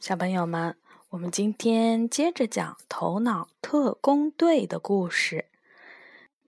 小朋友们，我们今天接着讲《头脑特工队》的故事。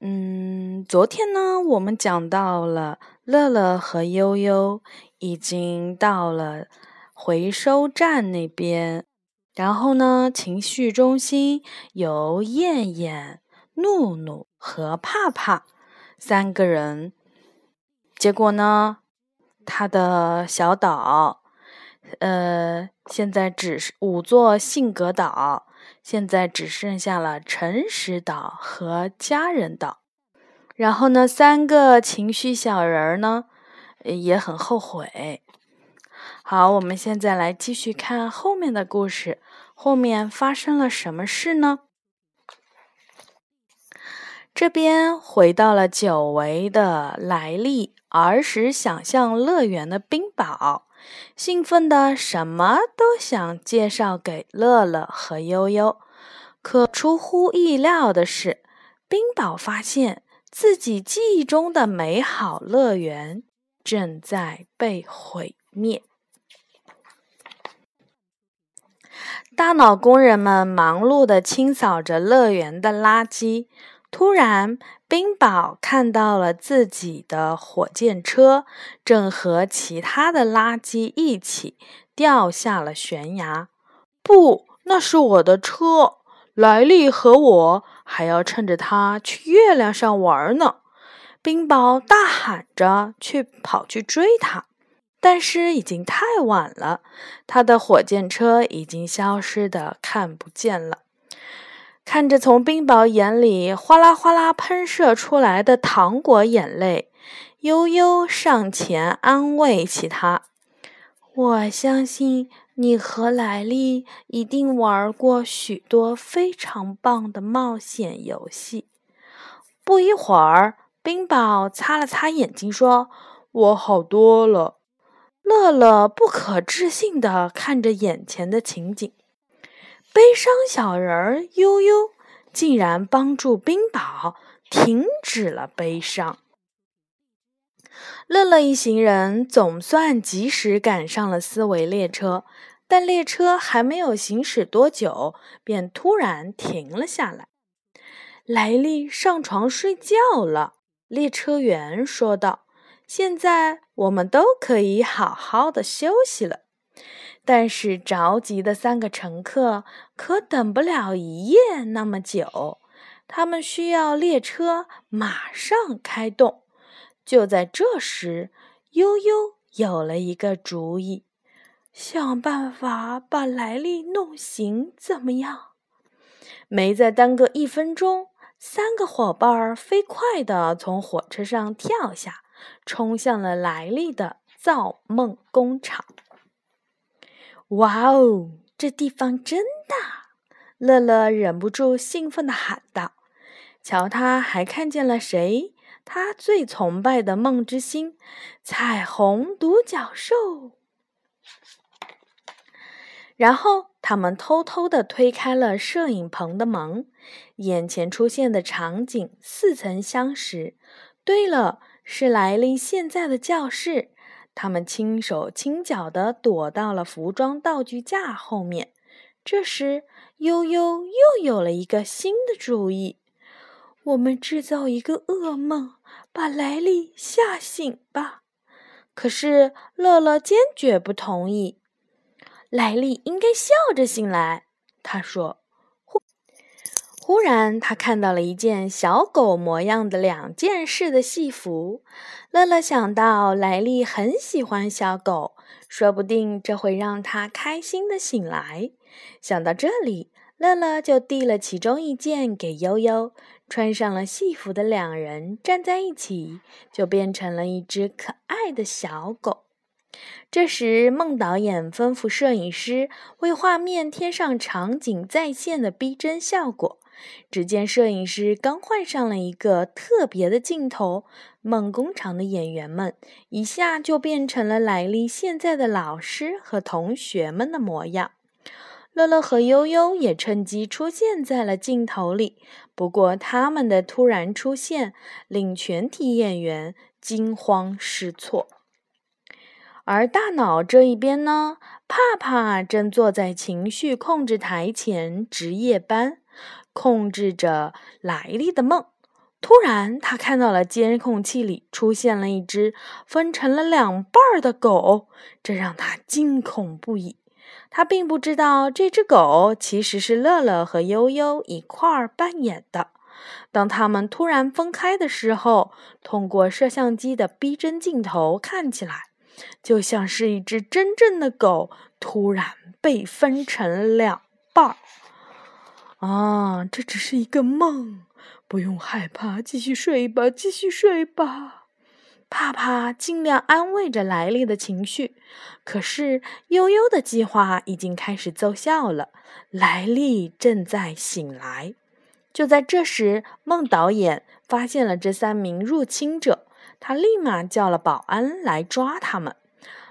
嗯，昨天呢，我们讲到了乐乐和悠悠已经到了回收站那边，然后呢，情绪中心由燕燕、怒怒和帕帕三个人，结果呢，他的小岛。呃，现在只是五座性格岛，现在只剩下了诚实岛和家人岛。然后呢，三个情绪小人儿呢也很后悔。好，我们现在来继续看后面的故事。后面发生了什么事呢？这边回到了久违的来历儿时想象乐园的冰堡。兴奋的什么都想介绍给乐乐和悠悠，可出乎意料的是，冰宝发现自己记忆中的美好乐园正在被毁灭。大脑工人们忙碌地清扫着乐园的垃圾，突然。冰宝看到了自己的火箭车，正和其他的垃圾一起掉下了悬崖。不，那是我的车！莱利和我还要趁着它去月亮上玩呢。冰宝大喊着去跑去追他，但是已经太晚了，他的火箭车已经消失的看不见了。看着从冰宝眼里哗啦哗啦喷射出来的糖果眼泪，悠悠上前安慰起他：“我相信你和莱利一定玩过许多非常棒的冒险游戏。”不一会儿，冰宝擦了擦眼睛说：“我好多了。”乐乐不可置信地看着眼前的情景。悲伤小人儿悠悠竟然帮助冰宝停止了悲伤。乐乐一行人总算及时赶上了思维列车，但列车还没有行驶多久，便突然停了下来。莱利上床睡觉了，列车员说道：“现在我们都可以好好的休息了。”但是着急的三个乘客可等不了一夜那么久，他们需要列车马上开动。就在这时，悠悠有了一个主意：想办法把莱利弄醒，怎么样？没再耽搁一分钟，三个伙伴飞快地从火车上跳下，冲向了莱利的造梦工厂。哇哦，这地方真大！乐乐忍不住兴奋地喊道：“瞧，他还看见了谁？他最崇拜的梦之星——彩虹独角兽。”然后他们偷偷地推开了摄影棚的门，眼前出现的场景似曾相识。对了，是莱利现在的教室。他们轻手轻脚地躲到了服装道具架后面。这时，悠悠又有了一个新的主意：“我们制造一个噩梦，把莱利吓醒吧。”可是，乐乐坚决不同意。莱利应该笑着醒来，他说。忽然，他看到了一件小狗模样的两件式的戏服。乐乐想到莱利很喜欢小狗，说不定这会让他开心的醒来。想到这里，乐乐就递了其中一件给悠悠。穿上了戏服的两人站在一起，就变成了一只可爱的小狗。这时，孟导演吩咐摄影师为画面添上场景再现的逼真效果。只见摄影师刚换上了一个特别的镜头，梦工厂的演员们一下就变成了莱利现在的老师和同学们的模样。乐乐和悠悠也趁机出现在了镜头里，不过他们的突然出现令全体演员惊慌失措。而大脑这一边呢，帕帕正坐在情绪控制台前值夜班，控制着莱利的梦。突然，他看到了监控器里出现了一只分成了两半的狗，这让他惊恐不已。他并不知道这只狗其实是乐乐和悠悠一块儿扮演的。当他们突然分开的时候，通过摄像机的逼真镜头看起来，就像是一只真正的狗突然被分成两半儿。啊，这只是一个梦。不用害怕，继续睡吧，继续睡吧。帕帕尽量安慰着莱利的情绪，可是悠悠的计划已经开始奏效了。莱利正在醒来。就在这时，孟导演发现了这三名入侵者，他立马叫了保安来抓他们。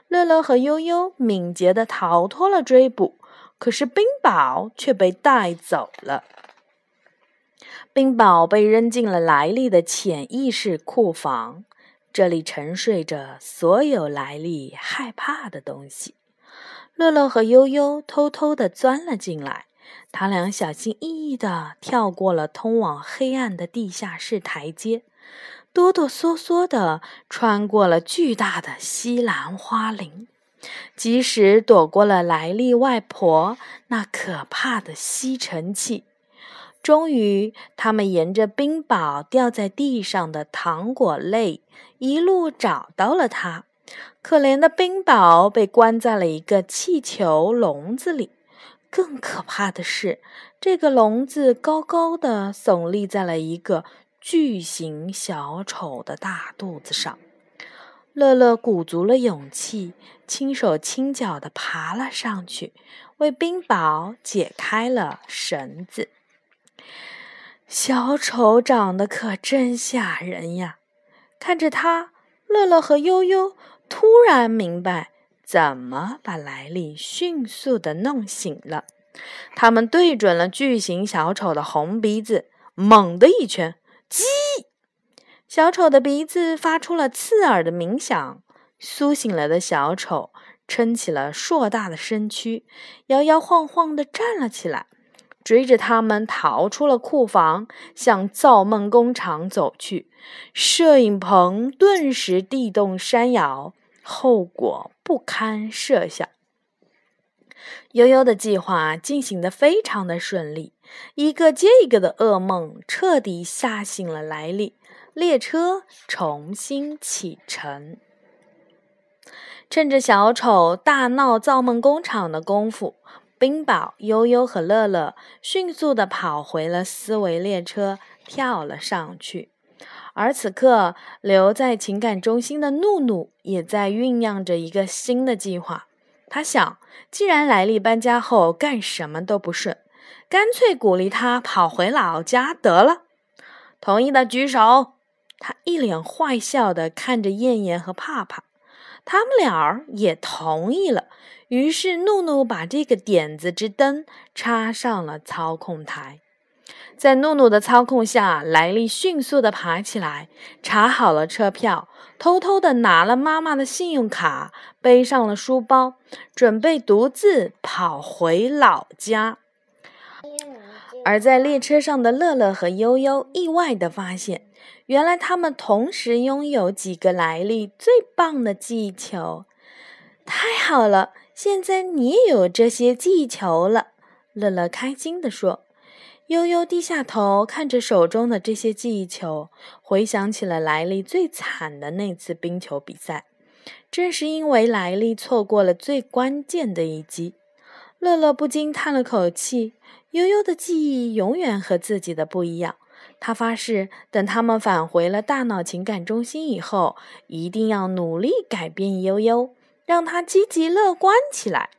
乐乐和悠悠敏捷地逃脱了追捕，可是冰雹却被带走了。冰雹被扔进了莱利的潜意识库房，这里沉睡着所有莱利害怕的东西。乐乐和悠悠偷偷地钻了进来，他俩小心翼翼地跳过了通往黑暗的地下室台阶，哆哆嗦嗦地穿过了巨大的西兰花林，即使躲过了莱利外婆那可怕的吸尘器。终于，他们沿着冰雹掉在地上的糖果泪一路找到了它。可怜的冰雹被关在了一个气球笼子里。更可怕的是，这个笼子高高的耸立在了一个巨型小丑的大肚子上。乐乐鼓足了勇气，轻手轻脚地爬了上去，为冰雹解开了绳子。小丑长得可真吓人呀！看着他，乐乐和悠悠突然明白怎么把莱利迅速的弄醒了。他们对准了巨型小丑的红鼻子，猛地一拳，击！小丑的鼻子发出了刺耳的鸣响。苏醒了的小丑撑起了硕大的身躯，摇摇晃晃地站了起来。追着他们逃出了库房，向造梦工厂走去。摄影棚顿时地动山摇，后果不堪设想。悠悠的计划进行的非常的顺利，一个接一个的噩梦彻底吓醒了莱利。列车重新启程，趁着小丑大闹造梦工厂的功夫。冰宝、悠悠和乐乐迅速地跑回了思维列车，跳了上去。而此刻，留在情感中心的怒怒也在酝酿着一个新的计划。他想，既然莱利搬家后干什么都不顺，干脆鼓励他跑回老家得了。同意的举手。他一脸坏笑的看着燕燕和帕帕，他们俩儿也同意了。于是，怒怒把这个点子之灯插上了操控台。在怒怒的操控下，莱利迅速的爬起来，查好了车票，偷偷的拿了妈妈的信用卡，背上了书包，准备独自跑回老家。而在列车上的乐乐和悠悠意外的发现，原来他们同时拥有几个来历最棒的记忆球。太好了！现在你也有这些记忆球了，乐乐开心地说。悠悠低下头看着手中的这些记忆球，回想起了莱利最惨的那次冰球比赛。正是因为莱利错过了最关键的一击，乐乐不禁叹了口气。悠悠的记忆永远和自己的不一样。他发誓，等他们返回了大脑情感中心以后，一定要努力改变悠悠。让他积极乐观起来。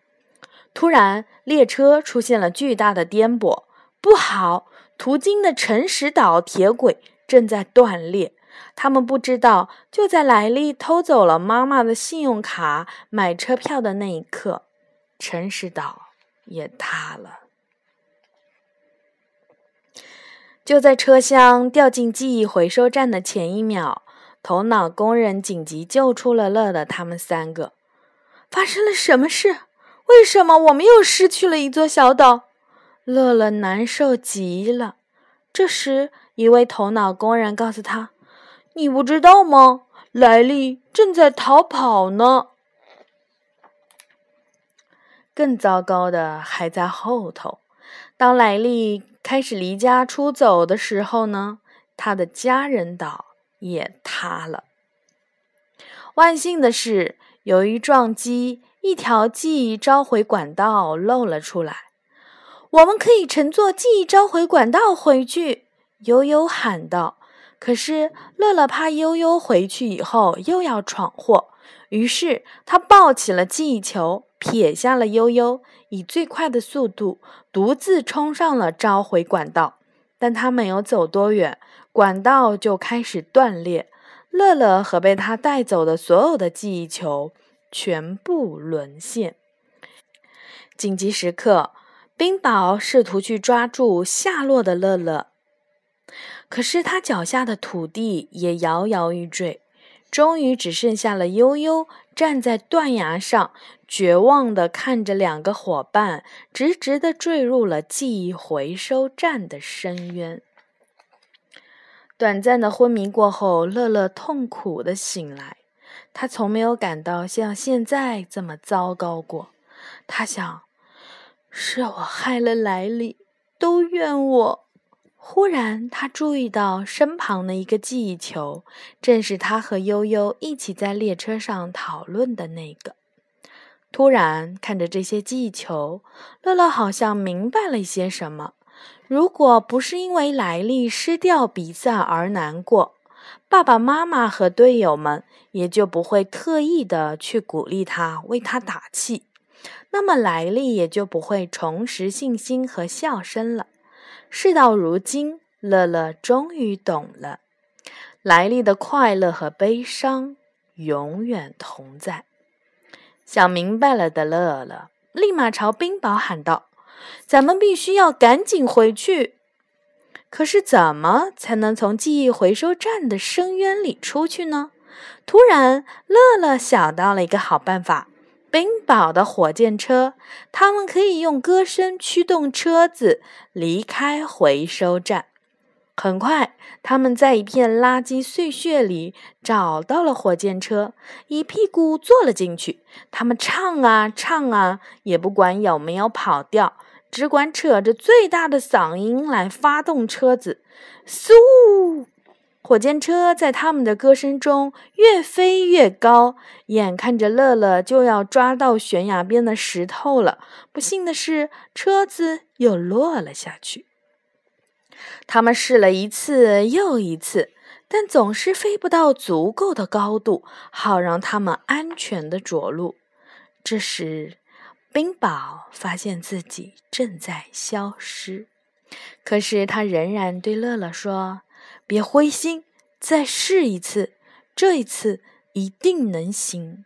突然，列车出现了巨大的颠簸，不好！途经的诚实岛铁轨正在断裂。他们不知道，就在莱利偷走了妈妈的信用卡买车票的那一刻，诚实岛也塌了。就在车厢掉进记忆回收站的前一秒，头脑工人紧急救出了乐乐他们三个。发生了什么事？为什么我们又失去了一座小岛？乐乐难受极了。这时，一位头脑工人告诉他：“你不知道吗？莱利正在逃跑呢。”更糟糕的还在后头。当莱利开始离家出走的时候呢，他的家人岛也塌了。万幸的是，由于撞击，一条记忆召回管道露了出来。我们可以乘坐记忆召回管道回去，悠悠喊道。可是乐乐怕悠悠回去以后又要闯祸，于是他抱起了记忆球，撇下了悠悠，以最快的速度独自冲上了召回管道。但他没有走多远，管道就开始断裂。乐乐和被他带走的所有的记忆球全部沦陷。紧急时刻，冰雹试图去抓住下落的乐乐，可是他脚下的土地也摇摇欲坠。终于，只剩下了悠悠站在断崖上，绝望地看着两个伙伴直直地坠入了记忆回收站的深渊。短暂的昏迷过后，乐乐痛苦的醒来。他从没有感到像现在这么糟糕过。他想：“是我害了莱利，都怨我。”忽然，他注意到身旁的一个记忆球，正是他和悠悠一起在列车上讨论的那个。突然，看着这些记忆球，乐乐好像明白了一些什么。如果不是因为莱利失掉比赛而难过，爸爸妈妈和队友们也就不会特意的去鼓励他、为他打气，那么莱利也就不会重拾信心和笑声了。事到如今，乐乐终于懂了，莱利的快乐和悲伤永远同在。想明白了的乐乐立马朝冰雹喊道。咱们必须要赶紧回去。可是，怎么才能从记忆回收站的深渊里出去呢？突然，乐乐想到了一个好办法：冰雹的火箭车。他们可以用歌声驱动车子离开回收站。很快，他们在一片垃圾碎屑里找到了火箭车，一屁股坐了进去。他们唱啊唱啊，也不管有没有跑掉。只管扯着最大的嗓音来发动车子，嗖！火箭车在他们的歌声中越飞越高，眼看着乐乐就要抓到悬崖边的石头了。不幸的是，车子又落了下去。他们试了一次又一次，但总是飞不到足够的高度，好让他们安全的着陆。这时，冰雹发现自己正在消失，可是他仍然对乐乐说：“别灰心，再试一次，这一次一定能行。”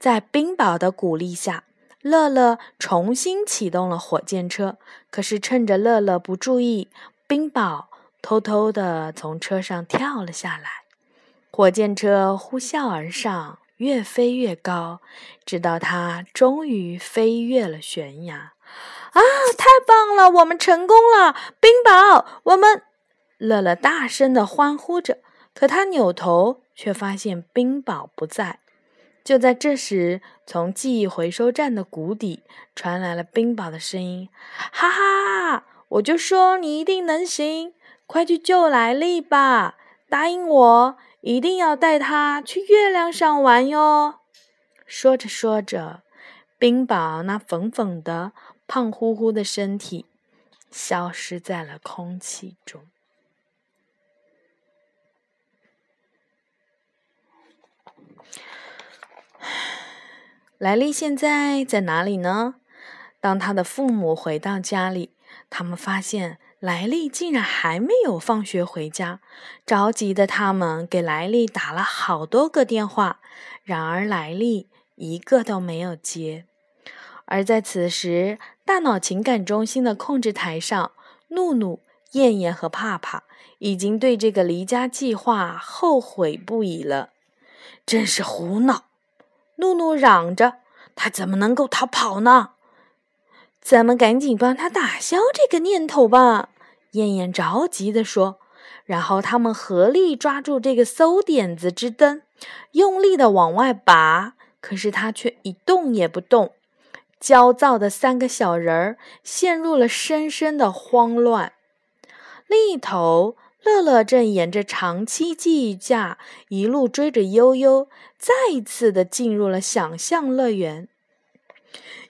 在冰雹的鼓励下，乐乐重新启动了火箭车。可是趁着乐乐不注意，冰雹偷偷地从车上跳了下来，火箭车呼啸而上。越飞越高，直到它终于飞越了悬崖。啊，太棒了！我们成功了，冰雹！我们乐乐大声的欢呼着。可他扭头却发现冰雹不在。就在这时，从记忆回收站的谷底传来了冰雹的声音：“哈哈，我就说你一定能行！快去救莱利吧！答应我。”一定要带他去月亮上玩哟！说着说着，冰雹那粉粉的、胖乎乎的身体消失在了空气中。莱利现在在哪里呢？当他的父母回到家里，他们发现。莱利竟然还没有放学回家，着急的他们给莱利打了好多个电话，然而莱利一个都没有接。而在此时，大脑情感中心的控制台上，怒怒、燕燕和帕帕已经对这个离家计划后悔不已了。真是胡闹！怒怒嚷着：“他怎么能够逃跑呢？咱们赶紧帮他打消这个念头吧！燕燕着急地说。然后他们合力抓住这个馊点子之灯，用力的往外拔，可是它却一动也不动。焦躁的三个小人儿陷入了深深的慌乱。另一头，乐乐正沿着长期记忆架一路追着悠悠，再一次的进入了想象乐园。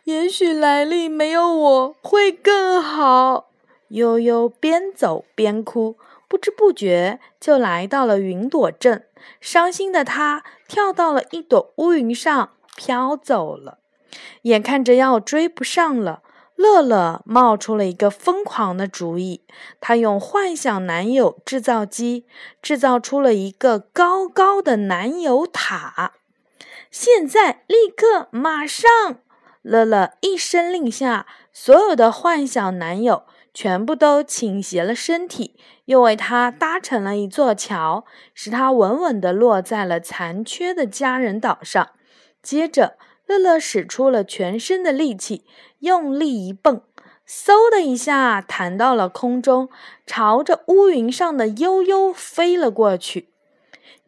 也许莱利没有我会更好。悠悠边走边哭。不知不觉就来到了云朵镇，伤心的他跳到了一朵乌云上，飘走了。眼看着要追不上了，乐乐冒出了一个疯狂的主意。他用幻想男友制造机制造出了一个高高的男友塔。现在，立刻，马上！乐乐一声令下，所有的幻想男友。全部都倾斜了身体，又为他搭成了一座桥，使他稳稳地落在了残缺的家人岛上。接着，乐乐使出了全身的力气，用力一蹦，嗖的一下弹到了空中，朝着乌云上的悠悠飞了过去。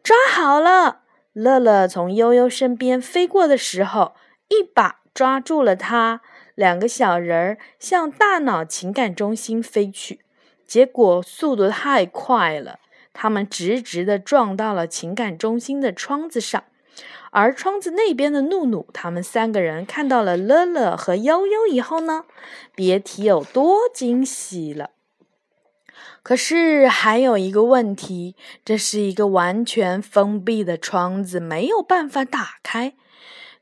抓好了！乐乐从悠悠身边飞过的时候，一把抓住了他。两个小人儿向大脑情感中心飞去，结果速度太快了，他们直直地撞到了情感中心的窗子上。而窗子那边的怒怒，他们三个人看到了乐乐和悠悠以后呢，别提有多惊喜了。可是还有一个问题，这是一个完全封闭的窗子，没有办法打开。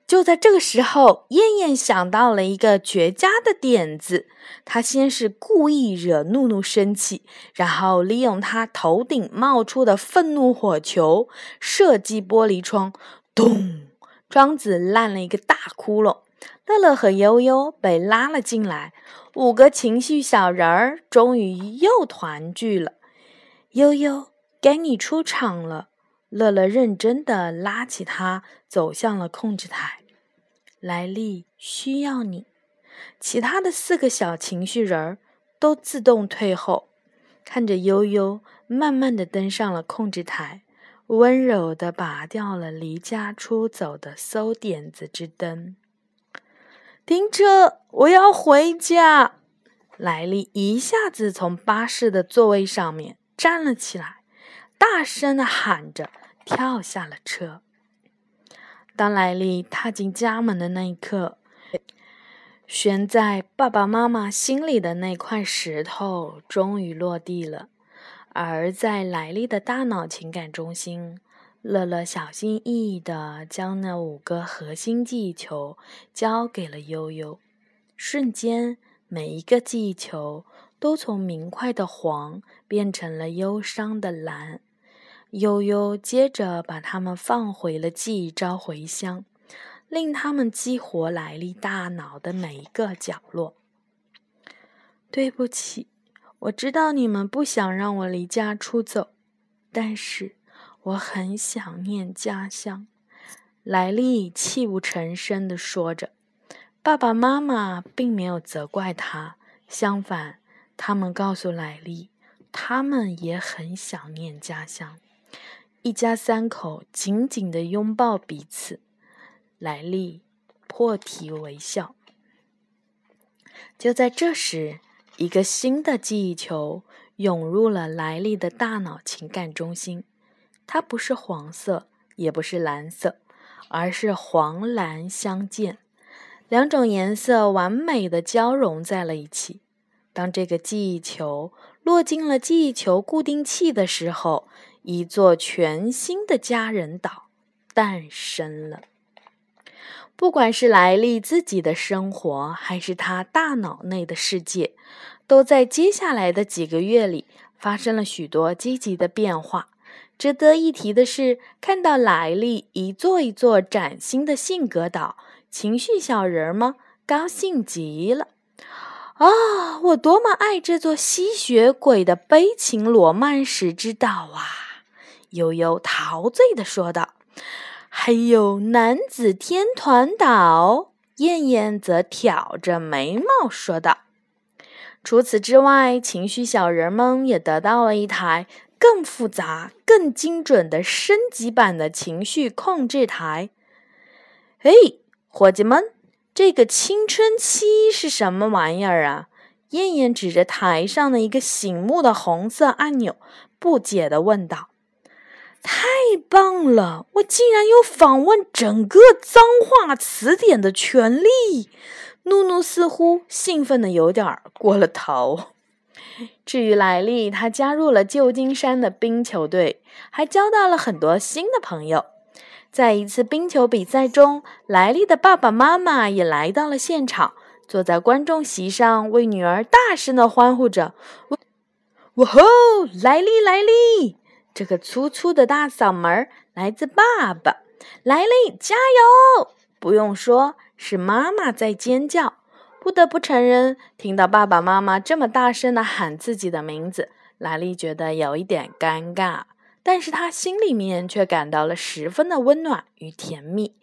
就在这个时候，燕燕想到了一个绝佳的点子。她先是故意惹怒怒生气，然后利用他头顶冒出的愤怒火球射击玻璃窗，咚！窗子烂了一个大窟窿。乐乐和悠悠被拉了进来，五个情绪小人儿终于又团聚了。悠悠，该你出场了。乐乐认真的拉起他，走向了控制台。莱利需要你。其他的四个小情绪人儿都自动退后，看着悠悠慢慢的登上了控制台，温柔的拔掉了离家出走的馊点子之灯。停车！我要回家。莱利一下子从巴士的座位上面站了起来。大声的喊着，跳下了车。当莱利踏进家门的那一刻，悬在爸爸妈妈心里的那块石头终于落地了。而在莱利的大脑情感中心，乐乐小心翼翼地将那五个核心记忆球交给了悠悠。瞬间，每一个记忆球都从明快的黄变成了忧伤的蓝。悠悠接着把它们放回了记忆召回箱，令他们激活莱利大脑的每一个角落。对不起，我知道你们不想让我离家出走，但是我很想念家乡。莱利泣不成声地说着。爸爸妈妈并没有责怪他，相反，他们告诉莱利，他们也很想念家乡。一家三口紧紧地拥抱彼此，莱利破涕为笑。就在这时，一个新的记忆球涌入了莱利的大脑情感中心。它不是黄色，也不是蓝色，而是黄蓝相间，两种颜色完美的交融在了一起。当这个记忆球落进了记忆球固定器的时候，一座全新的家人岛诞生了。不管是莱利自己的生活，还是他大脑内的世界，都在接下来的几个月里发生了许多积极的变化。值得一提的是，看到莱利一座一座崭新的性格岛，情绪小人们高兴极了。啊，我多么爱这座吸血鬼的悲情罗曼史之岛啊！悠悠陶醉地说道：“还有男子天团岛。”燕燕则挑着眉毛说道。除此之外，情绪小人们也得到了一台更复杂、更精准的升级版的情绪控制台。哎，伙计们，这个青春期是什么玩意儿啊？燕燕指着台上的一个醒目的红色按钮，不解地问道：“太棒了！我竟然有访问整个脏话词典的权利！”怒怒似乎兴奋的有点过了头。至于莱利，他加入了旧金山的冰球队，还交到了很多新的朋友。在一次冰球比赛中，莱利的爸爸妈妈也来到了现场，坐在观众席上，为女儿大声的欢呼着：“哇吼，莱利，莱利！”这个粗粗的大嗓门来自爸爸，莱利加油！不用说。是妈妈在尖叫。不得不承认，听到爸爸妈妈这么大声的喊自己的名字，莱利觉得有一点尴尬，但是他心里面却感到了十分的温暖与甜蜜。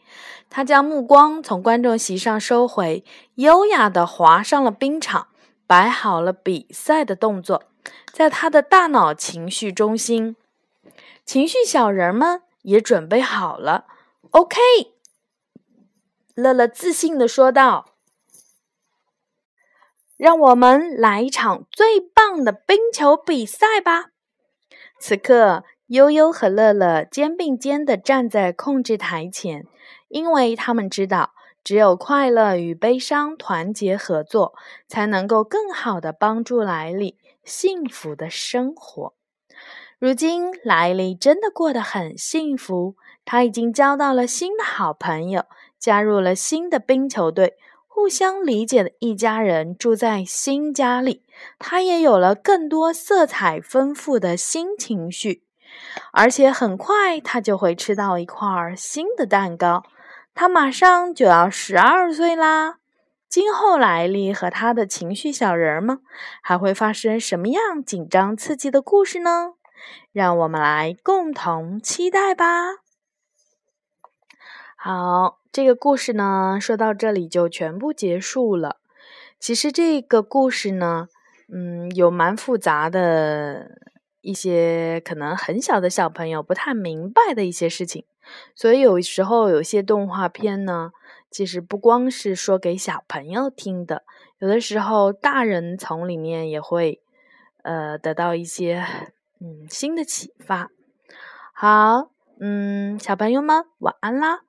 他将目光从观众席上收回，优雅地滑上了冰场，摆好了比赛的动作。在他的大脑情绪中心，情绪小人们也准备好了。OK。乐乐自信地说道：“让我们来一场最棒的冰球比赛吧！”此刻，悠悠和乐乐肩并肩地站在控制台前，因为他们知道，只有快乐与悲伤团结合作，才能够更好的帮助莱利幸福的生活。如今，莱利真的过得很幸福，他已经交到了新的好朋友。加入了新的冰球队，互相理解的一家人住在新家里。他也有了更多色彩丰富的新情绪，而且很快他就会吃到一块新的蛋糕。他马上就要十二岁啦！今后莱利和他的情绪小人们还会发生什么样紧张刺激的故事呢？让我们来共同期待吧！好。这个故事呢，说到这里就全部结束了。其实这个故事呢，嗯，有蛮复杂的一些，可能很小的小朋友不太明白的一些事情。所以有时候有些动画片呢，其实不光是说给小朋友听的，有的时候大人从里面也会呃得到一些嗯新的启发。好，嗯，小朋友们晚安啦。